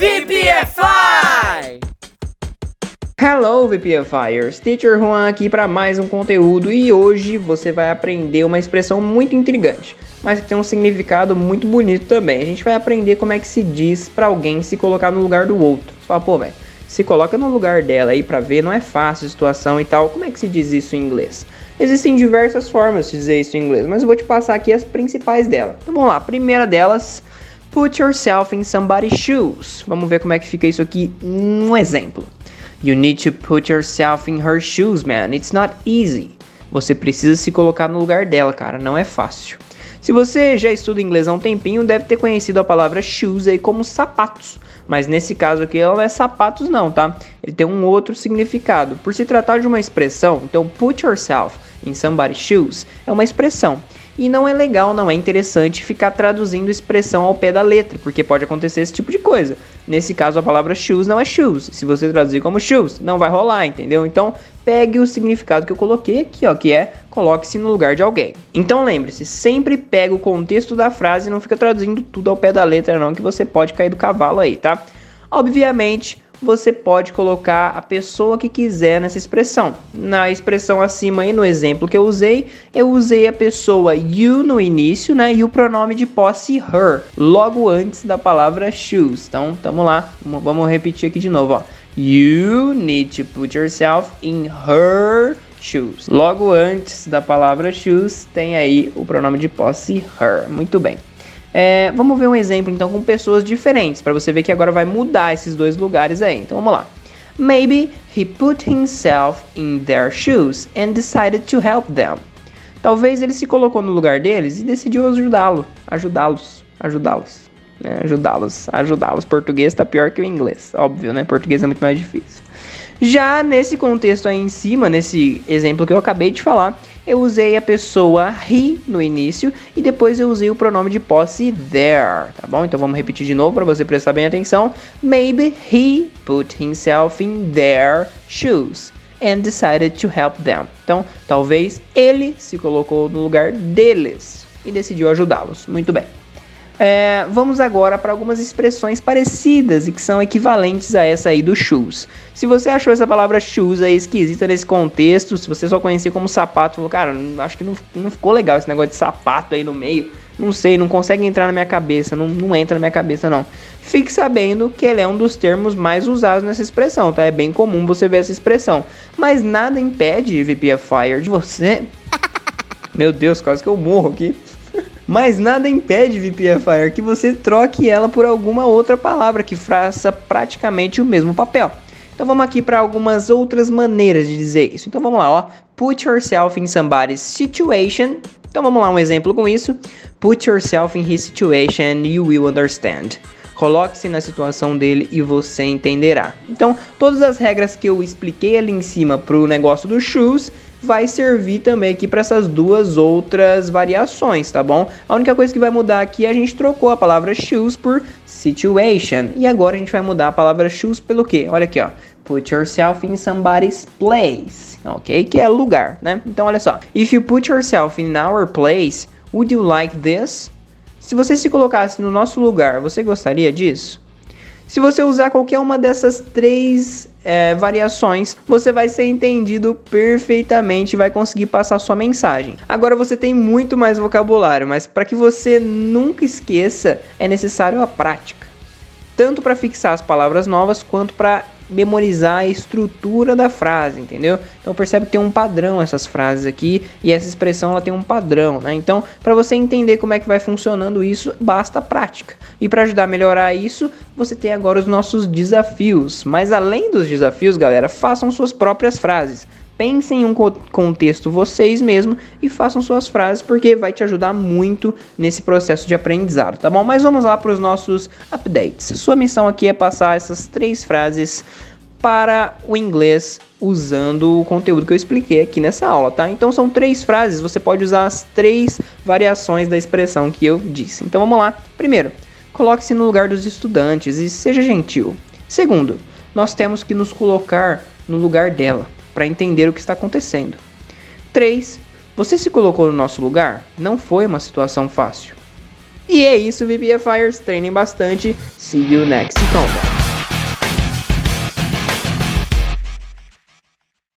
VPFI! Hello VPFires, Teacher Juan aqui para mais um conteúdo e hoje você vai aprender uma expressão muito intrigante, mas que tem um significado muito bonito também. A gente vai aprender como é que se diz para alguém se colocar no lugar do outro. Fala, pô, velho, se coloca no lugar dela aí para ver, não é fácil a situação e tal. Como é que se diz isso em inglês? Existem diversas formas de dizer isso em inglês, mas eu vou te passar aqui as principais delas. Então vamos lá, a primeira delas Put yourself in somebody's shoes. Vamos ver como é que fica isso aqui um exemplo. You need to put yourself in her shoes, man. It's not easy. Você precisa se colocar no lugar dela, cara. Não é fácil. Se você já estuda inglês há um tempinho, deve ter conhecido a palavra shoes aí como sapatos. Mas nesse caso aqui, ela não é sapatos não, tá? Ele tem um outro significado. Por se tratar de uma expressão, então put yourself in somebody's shoes é uma expressão. E não é legal, não é interessante ficar traduzindo expressão ao pé da letra, porque pode acontecer esse tipo de coisa. Nesse caso, a palavra shoes não é shoes. Se você traduzir como shoes, não vai rolar, entendeu? Então, pegue o significado que eu coloquei aqui, ó, que é coloque-se no lugar de alguém. Então, lembre-se, sempre pega o contexto da frase e não fica traduzindo tudo ao pé da letra, não, que você pode cair do cavalo aí, tá? Obviamente, você pode colocar a pessoa que quiser nessa expressão. Na expressão acima aí, no exemplo que eu usei, eu usei a pessoa you no início, né? E o pronome de posse her, logo antes da palavra shoes. Então, tamo lá. Vamos repetir aqui de novo, ó. You need to put yourself in her shoes. Logo antes da palavra shoes, tem aí o pronome de posse her. Muito bem. É, vamos ver um exemplo então com pessoas diferentes, para você ver que agora vai mudar esses dois lugares aí. Então vamos lá. Maybe he put himself in their shoes and decided to help them. Talvez ele se colocou no lugar deles e decidiu ajudá-lo, ajudá-los, ajudá-los, né? ajudá-los, ajudá-los. Português tá pior que o inglês, óbvio, né? Português é muito mais difícil. Já nesse contexto aí em cima, nesse exemplo que eu acabei de falar, eu usei a pessoa he no início e depois eu usei o pronome de posse there, tá bom? Então vamos repetir de novo para você prestar bem atenção. Maybe he put himself in their shoes and decided to help them. Então, talvez ele se colocou no lugar deles e decidiu ajudá-los. Muito bem. É, vamos agora para algumas expressões parecidas e que são equivalentes a essa aí do shoes. Se você achou essa palavra shoes aí esquisita nesse contexto, se você só conhecia como sapato, falou, cara, acho que não, não ficou legal esse negócio de sapato aí no meio, não sei, não consegue entrar na minha cabeça, não, não entra na minha cabeça não. Fique sabendo que ele é um dos termos mais usados nessa expressão, tá? É bem comum você ver essa expressão. Mas nada impede, VP Fire, de você... Meu Deus, quase que eu morro aqui. Mas nada impede, VPFire, que você troque ela por alguma outra palavra que faça praticamente o mesmo papel. Então vamos aqui para algumas outras maneiras de dizer isso. Então vamos lá, ó. Put yourself in somebody's situation. Então vamos lá, um exemplo com isso. Put yourself in his situation, you will understand. Coloque-se na situação dele e você entenderá. Então, todas as regras que eu expliquei ali em cima para o negócio dos shoes vai servir também aqui para essas duas outras variações, tá bom? A única coisa que vai mudar aqui é a gente trocou a palavra shoes por situation. E agora a gente vai mudar a palavra shoes pelo quê? Olha aqui, ó. Put yourself in somebody's place, ok? Que é lugar, né? Então olha só. If you put yourself in our place, would you like this? Se você se colocasse no nosso lugar, você gostaria disso? Se você usar qualquer uma dessas três é, variações, você vai ser entendido perfeitamente e vai conseguir passar sua mensagem. Agora você tem muito mais vocabulário, mas para que você nunca esqueça, é necessário a prática. Tanto para fixar as palavras novas quanto para memorizar a estrutura da frase, entendeu? Então percebe que tem um padrão essas frases aqui e essa expressão ela tem um padrão, né? Então, para você entender como é que vai funcionando isso, basta prática. E para ajudar a melhorar isso, você tem agora os nossos desafios. Mas além dos desafios, galera, façam suas próprias frases pensem em um contexto vocês mesmos e façam suas frases, porque vai te ajudar muito nesse processo de aprendizado, tá bom? Mas vamos lá para os nossos updates. Sua missão aqui é passar essas três frases para o inglês usando o conteúdo que eu expliquei aqui nessa aula, tá? Então são três frases, você pode usar as três variações da expressão que eu disse. Então vamos lá. Primeiro, coloque-se no lugar dos estudantes e seja gentil. Segundo, nós temos que nos colocar no lugar dela para entender o que está acontecendo. 3. Você se colocou no nosso lugar? Não foi uma situação fácil. E é isso, VBFires. Treinem bastante. See you next combat.